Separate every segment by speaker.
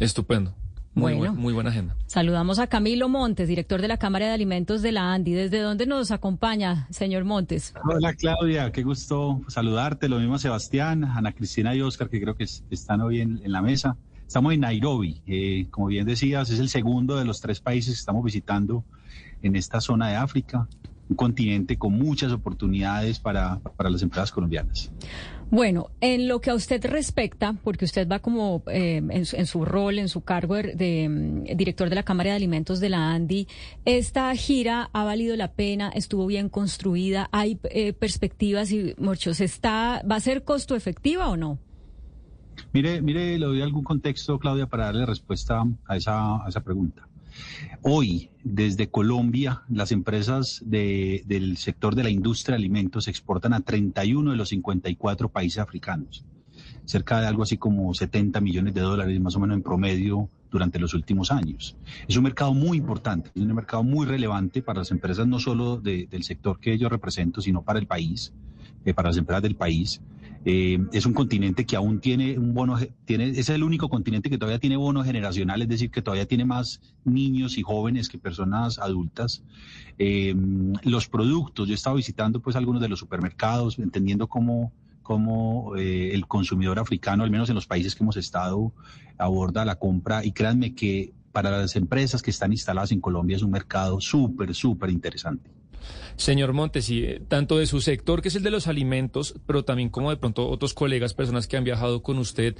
Speaker 1: Estupendo. Muy,
Speaker 2: Bueno.
Speaker 1: buen- muy buena agenda.
Speaker 2: Saludamos a Camilo Montes, director de la Cámara de Alimentos de la ANDI. ¿Desde dónde nos acompaña, señor Montes?
Speaker 3: Hola Claudia, qué gusto saludarte. Lo mismo a Sebastián, Ana Cristina y Oscar, que creo que es- están hoy en, en la mesa. Estamos en Nairobi, eh, como bien decías, es el segundo de los tres países que estamos visitando en esta zona de África, un continente con muchas oportunidades para, para las empresas colombianas.
Speaker 2: Bueno, en lo que a usted respecta, porque usted va como eh, en, su, en su rol, en su cargo de, mm, director de la Cámara de Alimentos de la ANDI, ¿esta gira ha valido la pena? ¿Estuvo bien construida? ¿Hay eh, perspectivas y muchos? ¿Está, ¿Va a ser costo efectiva o no?
Speaker 3: Mire, mire, le doy algún contexto, Claudia, para darle respuesta a esa, a esa pregunta. Hoy, desde Colombia, las empresas de- del sector de la industria de alimentos exportan a 31 de los 54 países africanos, cerca de algo así como 70 millones de dólares más o menos en promedio durante los últimos años. Es un mercado muy importante, es un mercado muy relevante para las empresas, no solo de- del sector que yo represento, sino para el país, eh, para las empresas del país. Eh, es un continente que aún tiene un bono, tiene, es el único continente que todavía tiene bono generacional, es decir, que todavía tiene más niños y jóvenes que personas adultas. Eh, los productos, yo he estado visitando pues algunos de los supermercados, entendiendo cómo, cómo eh, el consumidor africano, al menos en los países que hemos estado, aborda la compra y créanme que para las empresas que están instaladas en Colombia es un mercado súper, súper interesante.
Speaker 1: Señor Montes, y eh, tanto de su sector, que es el de los alimentos, pero también como de pronto otros colegas, personas que han viajado con usted,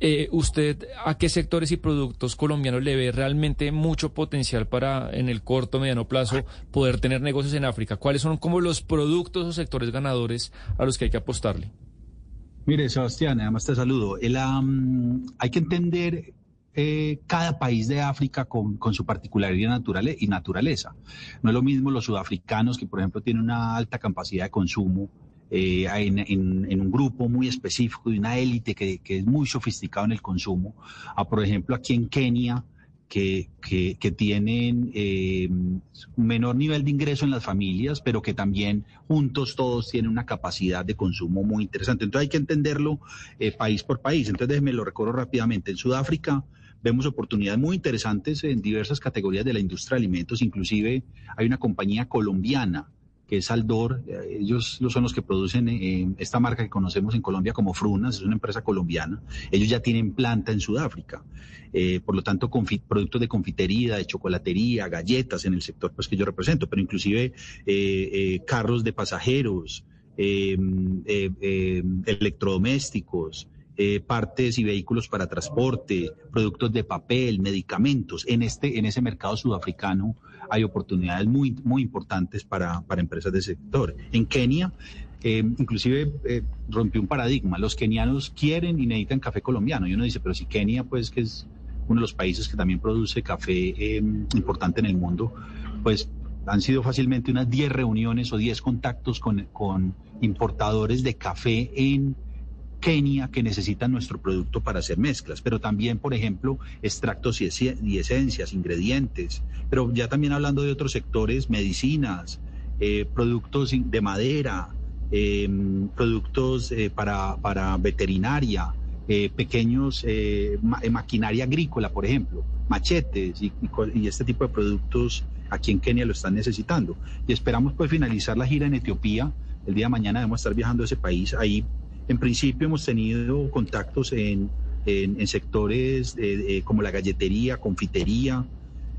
Speaker 1: eh, ¿usted a qué sectores y productos colombianos le ve realmente mucho potencial para en el corto, mediano plazo poder tener negocios en África? ¿Cuáles son como los productos o sectores ganadores a los que hay que apostarle?
Speaker 3: Mire, Sebastián, además te saludo. Hay que entender eh, cada país de África con, su particularidad naturale- y naturaleza. No es lo mismo los sudafricanos, que por ejemplo tienen una alta capacidad de consumo eh, en, un grupo muy específico de una élite que, que es muy sofisticado en el consumo, a por ejemplo aquí en Kenia, que, que, tienen eh, un menor nivel de ingreso en las familias, pero que también juntos todos tienen una capacidad de consumo muy interesante. Entonces hay que entenderlo eh, país por país. Entonces déjeme lo recorro rápidamente. En Sudáfrica vemos oportunidades muy interesantes en diversas categorías de la industria de alimentos. Inclusive hay una compañía colombiana que es Aldor, eh, ellos son los que producen eh, esta marca que conocemos en Colombia como Frunas, es una empresa colombiana. Ellos ya tienen planta en Sudáfrica. Eh, por lo tanto, productos de confitería, de chocolatería, galletas en el sector pues, que yo represento, pero inclusive carros de pasajeros, eh, electrodomésticos, eh, partes y vehículos para transporte, productos de papel, medicamentos. En, este, en ese mercado sudafricano hay oportunidades muy, muy importantes para, para empresas del sector. En Kenia, eh, inclusive eh, rompió un paradigma. Los kenianos quieren y necesitan café colombiano. Y uno dice, pero si Kenia, pues que es uno de los países que también produce café eh, importante en el mundo, pues han sido fácilmente unas 10 reuniones o 10 contactos con, con importadores de café en Kenia que necesitan nuestro producto para hacer mezclas, pero también, por ejemplo, extractos y, ese- y esencias, ingredientes, pero ya también hablando de otros sectores, medicinas, eh, productos de madera, eh, productos eh, para, para veterinaria, eh, pequeños ma- maquinaria agrícola, por ejemplo, machetes y este tipo de productos aquí en Kenia lo están necesitando. Y esperamos pues finalizar la gira en Etiopía. El día de mañana debemos estar viajando a ese país. Ahí, en principio, hemos tenido contactos en, en- en sectores como la galletería, confitería,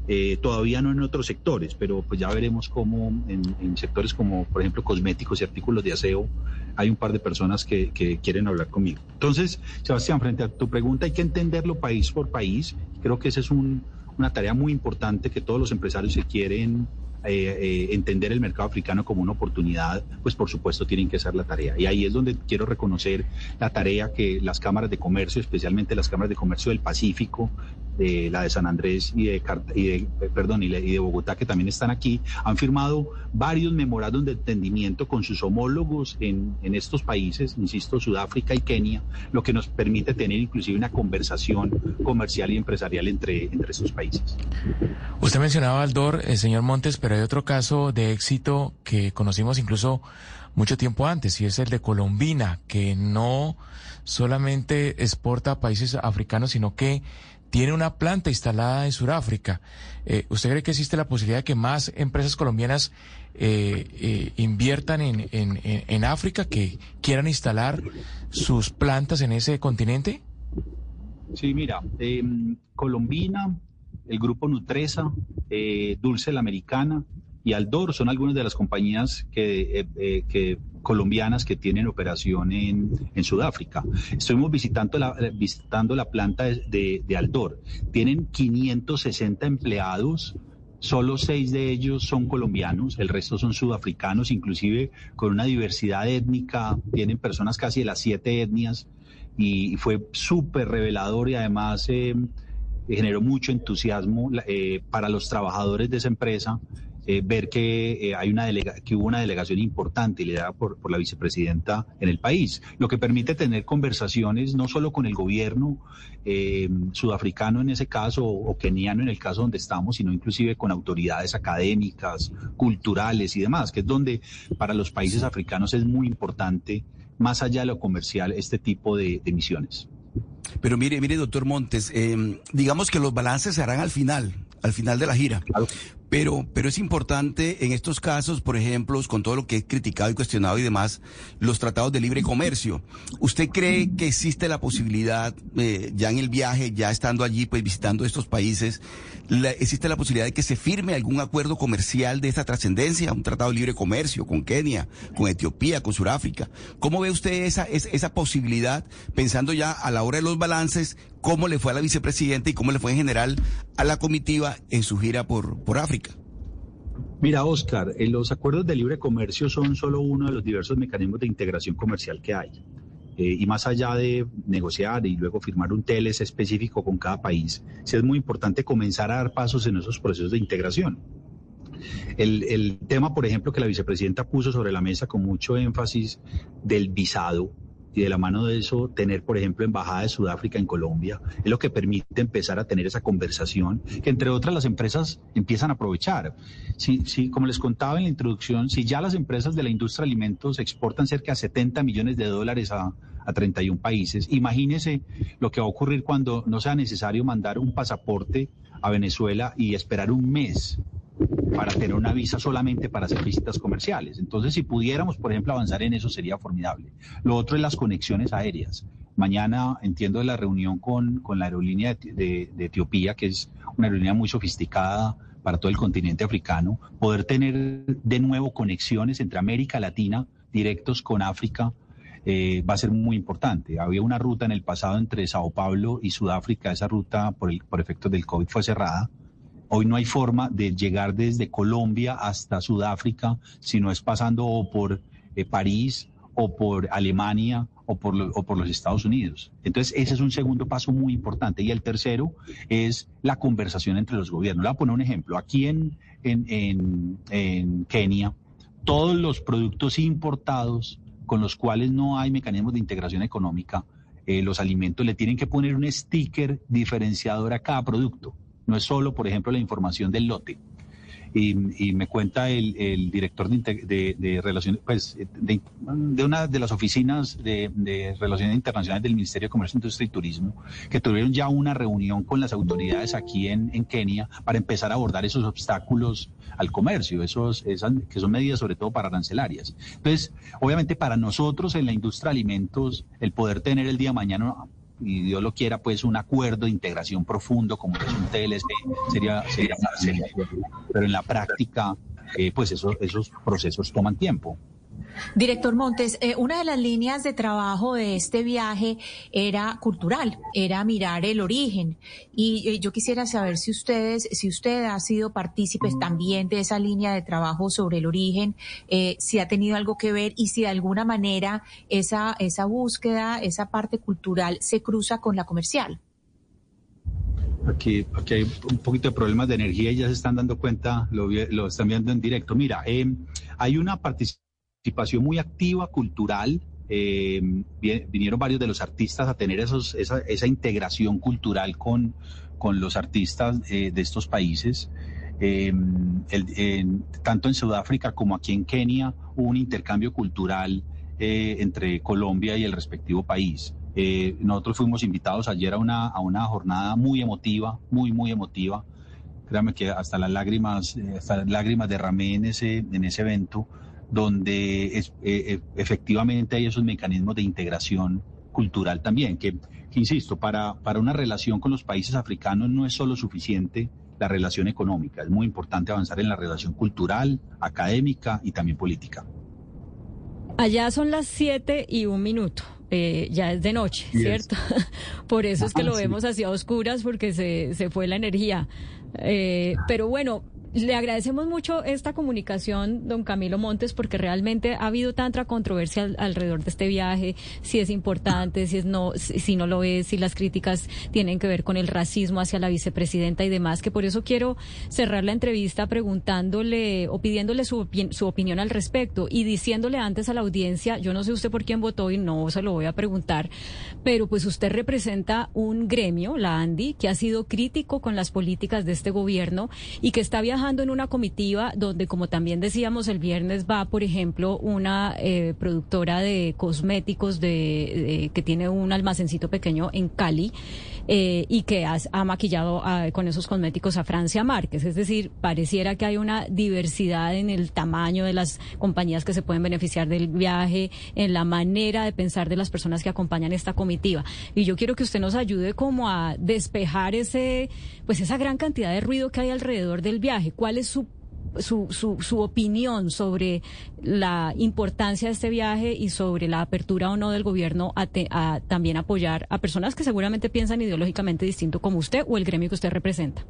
Speaker 3: eh, todavía no en otros sectores, pero pues ya veremos cómo en, en sectores como, por ejemplo, cosméticos y artículos de aseo, hay un par de personas que, que quieren hablar conmigo. Entonces, Sebastián, frente a tu pregunta, hay que entenderlo país por país. Creo que esa es un- una tarea muy importante que todos los empresarios que quieren eh, eh, entender el mercado africano como una oportunidad, pues por supuesto tienen que hacer la tarea. Y ahí es donde quiero reconocer la tarea que las cámaras de comercio, especialmente las cámaras de comercio del Pacífico, de la de San Andrés y de, y de, eh, perdón, y de- Bogotá, que también están aquí, han firmado varios memorándum de entendimiento con sus homólogos en, en estos países, insisto, Sudáfrica y Kenia, lo que nos permite tener inclusive una conversación comercial y empresarial entre, entre estos países.
Speaker 4: Usted mencionaba Aldor, el señor Montes, pero hay otro caso de éxito que conocimos incluso mucho tiempo antes, y es el de Colombina, que no solamente exporta a países africanos, sino que tiene una planta instalada en Sudáfrica. Eh, ¿Usted cree que existe la posibilidad de que más empresas colombianas eh, eh, inviertan en, en, en, África, que quieran instalar sus plantas en ese continente?
Speaker 3: Sí, mira, em, Colombina, el grupo Nutresa, Dulce la Americana y Aldor son algunas de las compañías que, que colombianas que tienen operación en, en Sudáfrica. Estuvimos visitando la, visitando la planta de, de, Aldor. Tienen 560 empleados. Solo seis de ellos son colombianos, el resto son sudafricanos, inclusive con una diversidad étnica, tienen personas casi de las siete etnias y fue súper revelador y además eh, generó mucho entusiasmo eh, para los trabajadores de esa empresa eh, ver que, eh, hay una delega que hubo una delegación importante liderada por, por la vicepresidenta en el país, lo que permite tener conversaciones no solo con el gobierno eh, sudafricano en ese caso o, keniano en el caso donde estamos, sino inclusive con autoridades académicas, culturales y demás, que es donde para los países africanos es muy importante, más allá de lo comercial, este tipo de, de misiones.
Speaker 5: Pero mire, mire, doctor Montes, digamos que los balances se harán al final, al final de la gira. Pero, pero es importante en estos casos, por ejemplo, con todo lo que es criticado y cuestionado y demás, los tratados de libre comercio. ¿Usted cree que existe la posibilidad, eh, ya en el viaje, ya estando allí, pues visitando estos países, existe la posibilidad de que se firme algún acuerdo comercial de esta trascendencia, un tratado de libre comercio con Kenia, con Etiopía, con Sudáfrica? ¿Cómo ve usted esa, esa posibilidad, pensando ya a la hora de los balances, cómo le fue a la vicepresidenta y cómo le fue en general a la comitiva en su gira por, por África?
Speaker 3: Mira, Oscar, eh, los acuerdos de libre comercio son solo uno de los diversos mecanismos de integración comercial que hay. Eh, y más allá de negociar y luego firmar un TLS específico con cada país, sí es muy importante comenzar a dar pasos en esos procesos de integración. El, el tema, por ejemplo, que la vicepresidenta puso sobre la mesa con mucho énfasis del visado, y de la mano de eso tener, por ejemplo, embajada de Sudáfrica en Colombia, es lo que permite empezar a tener esa conversación que entre otras las empresas empiezan a aprovechar. Si, si, como les contaba en la introducción, si ya las empresas de la industria de alimentos exportan cerca de 70 millones de dólares a, a 31 países, imagínese lo que va a ocurrir cuando no sea necesario mandar un pasaporte a Venezuela y esperar un mes para tener una visa solamente para hacer visitas comerciales. Entonces, si pudiéramos, por ejemplo, avanzar en eso, sería formidable. Lo otro es las conexiones aéreas. Mañana entiendo la reunión con, con la aerolínea de, de, Etiopía, que es una aerolínea muy sofisticada para todo el continente africano, poder tener de nuevo conexiones entre América Latina directos con África, eh, va a ser muy importante. Había una ruta en el pasado entre Sao Paulo y Sudáfrica, esa ruta por, el, por efectos del COVID fue cerrada Hoy no hay forma de llegar desde Colombia hasta Sudáfrica si no es pasando o por eh, París o por Alemania o por, o por los Estados Unidos. Entonces, ese es un segundo paso muy importante. Y el tercero es la conversación entre los gobiernos. Le voy a poner un ejemplo. Aquí en, en, en, Kenia, todos los productos importados con los cuales no hay mecanismos de integración económica, eh, los alimentos le tienen que poner un sticker diferenciador a cada producto. No es solo, por ejemplo, la información del lote. Y, me cuenta el, director de, relaciones, pues, de, una de las oficinas de, relaciones internacionales del Ministerio de Comercio, Industria y Turismo, que tuvieron ya una reunión con las autoridades aquí en, Kenia para empezar a abordar esos obstáculos al comercio, esos, esas, que son medidas sobre todo para arancelarias. Entonces, obviamente para nosotros en la industria de alimentos, el poder tener el día de mañana y Dios lo quiera, pues un acuerdo de integración profundo como es un TLC sería, sería, sería pero en la práctica, eh, pues esos, esos procesos toman tiempo.
Speaker 6: Director Montes, eh, una de las líneas de trabajo de este viaje era cultural, era mirar el origen. Y eh, yo quisiera saber si ustedes, si usted ha sido partícipe también de esa línea de trabajo sobre el origen, eh, si ha tenido algo que ver y si de alguna manera esa, esa búsqueda, esa parte cultural se cruza con la comercial.
Speaker 3: Aquí, aquí hay un poquito de problemas de energía y ya se están dando cuenta, lo, lo están viendo en directo. Mira, hay una participación participación muy activa, cultural. Eh, vinieron varios de los artistas a tener esa, integración cultural con, con los artistas eh, de estos países. Eh, tanto en Sudáfrica como aquí en Kenia hubo un intercambio cultural entre Colombia y el respectivo país. Eh, nosotros fuimos invitados ayer a una, jornada muy emotiva, muy, muy emotiva. Créame que hasta las lágrimas, eh, lágrimas derramé en ese, en ese evento, donde es, eh, efectivamente hay esos mecanismos de integración cultural también, que, que, insisto, para, para una relación con los países africanos no es solo suficiente la relación económica, es muy importante avanzar en la relación cultural, académica y también política.
Speaker 2: Allá son las siete y un minuto. Eh, ya es de noche, ¿cierto? Por eso es que lo vemos hacia oscuras porque se, se fue la energía. Eh, pero bueno, le agradecemos mucho esta comunicación, don Camilo Montes, porque realmente ha habido tanta controversia alrededor de este viaje, si es importante, si es no, si no lo es, si las críticas tienen que ver con el racismo hacia la vicepresidenta y demás, que por eso quiero cerrar la entrevista preguntándole o pidiéndole su, su opinión al respecto y diciéndole antes a la audiencia, yo no sé usted por quién votó y no se lo voy a preguntar, pero pues usted representa un gremio, la ANDI, que ha sido crítico con las políticas de este gobierno y que está viajando en una comitiva donde, como también decíamos, el viernes va, por ejemplo, una eh, productora de cosméticos de, que tiene un almacencito pequeño en Cali eh, y que ha maquillado con esos cosméticos a Francia Márquez. Es decir, pareciera que hay una diversidad en el tamaño de las compañías que se pueden beneficiar del viaje, en la manera de pensar de las personas que acompañan esta comitiva. Y yo quiero que usted nos ayude como a despejar ese, pues esa gran cantidad de ruido que hay alrededor del viaje. ¿Cuál es su su, su, su, opinión sobre la importancia de este viaje y sobre la apertura o no del gobierno a, a, también apoyar a personas que seguramente piensan ideológicamente distinto como usted o el gremio que usted representa.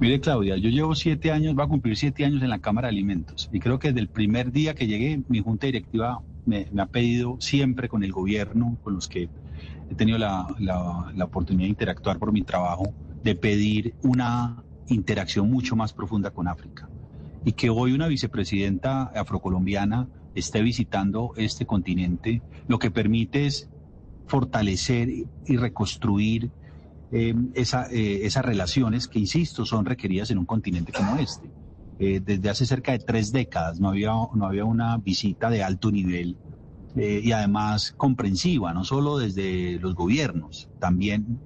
Speaker 3: Mire, Claudia, yo llevo siete años, va a cumplir siete años en la Cámara de Alimentos y creo que desde el primer día que llegué, mi junta directiva me, me ha pedido siempre con el gobierno, con los que he tenido la, la, la oportunidad de interactuar por mi trabajo, de pedir una interacción mucho más profunda con África. Y que hoy una vicepresidenta afrocolombiana esté visitando este continente, lo que permite es fortalecer y reconstruir em, eh, esas relaciones que, insisto, son requeridas en un continente como este. Eh, desde hace cerca de tres décadas no había, no había una visita de alto nivel eh, y además comprensiva, no solo desde los gobiernos, también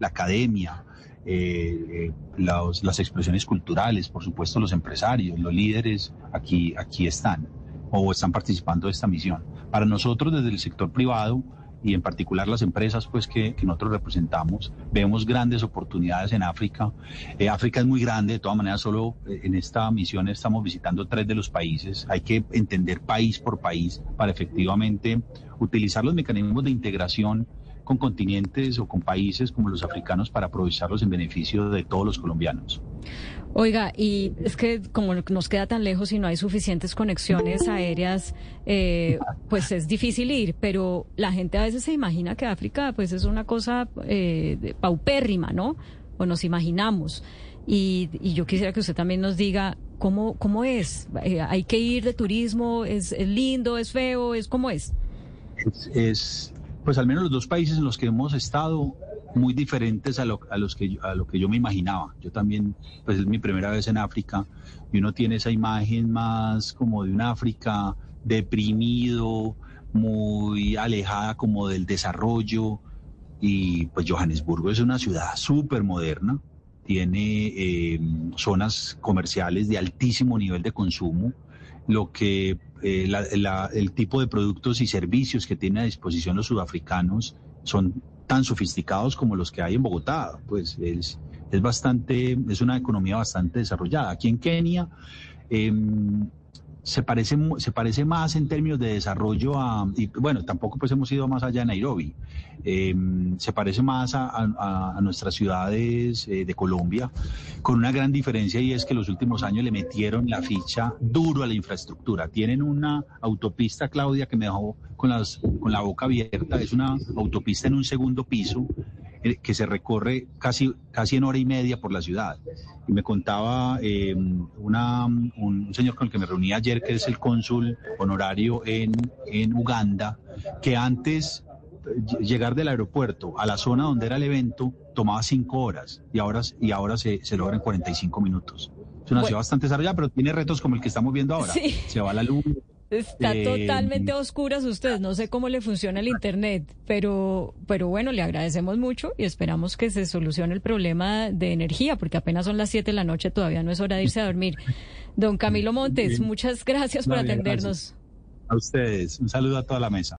Speaker 3: la academia, eh, las expresiones culturales, por supuesto los empresarios, los líderes aquí, aquí están o están participando de esta misión. Para nosotros desde el sector privado y en particular las empresas pues que, nosotros representamos, vemos grandes oportunidades en África. Eh, África es muy grande, de todas maneras solo eh, en esta misión estamos visitando tres de los países. Hay que entender país por país para efectivamente utilizar los mecanismos de integración con continentes o con países como los africanos para aprovecharlos en beneficio de todos los colombianos.
Speaker 2: Oiga, y es que como nos queda tan lejos y no hay suficientes conexiones aéreas, eh, pues es difícil ir, pero la gente a veces se imagina que África pues es una cosa eh, paupérrima, ¿no? O nos imaginamos. Y, yo quisiera que usted también nos diga cómo, cómo es. Eh, ¿Hay que ir de turismo? ¿Es, lindo? ¿Es feo? ¿Es cómo es?
Speaker 3: es pues al menos los dos países en los que hemos estado muy diferentes a lo, a los que, a lo que yo me imaginaba. Yo también, pues es mi primera vez en África y uno tiene esa imagen más como de un África deprimido, muy alejada como del desarrollo. Y pues Johannesburgo es una ciudad súper moderna, tiene eh, zonas comerciales de altísimo nivel de consumo, lo que eh, el tipo de productos y servicios que tienen a disposición los sudafricanos son tan sofisticados como los que hay en Bogotá. Pues es, es bastante, es una economía bastante desarrollada. Aquí en Kenia, eh, se parece, se parece más en términos de desarrollo a, y bueno, tampoco pues hemos ido más allá de Nairobi, em, se parece más a, nuestras ciudades eh, de Colombia, con una gran diferencia y es que los últimos años le metieron la ficha duro a la infraestructura. Tienen una autopista, Claudia, que me dejó con, las, con la boca abierta, es una autopista en un segundo piso que se recorre casi, casi en hora y media por la ciudad. Y me contaba eh, una, un señor con el que me reuní ayer, que es el cónsul honorario en, en Uganda, que antes eh, llegar del aeropuerto a la zona donde era el evento tomaba cinco horas y ahora, y ahora se, se logra en 45 minutos. Es una ciudad bastante desarrollada, pero tiene retos como el que estamos viendo ahora. Se va la luz,
Speaker 2: Está
Speaker 3: Eh,
Speaker 2: totalmente a oscuras usted. No sé cómo le funciona el internet, pero, pero bueno, le agradecemos mucho y esperamos que se solucione el problema de energía, porque apenas son las 7 de la noche, todavía no es hora de irse a dormir. Don Camilo Montes, muchas gracias por atendernos.
Speaker 3: gracias. A ustedes. Un saludo a toda la mesa.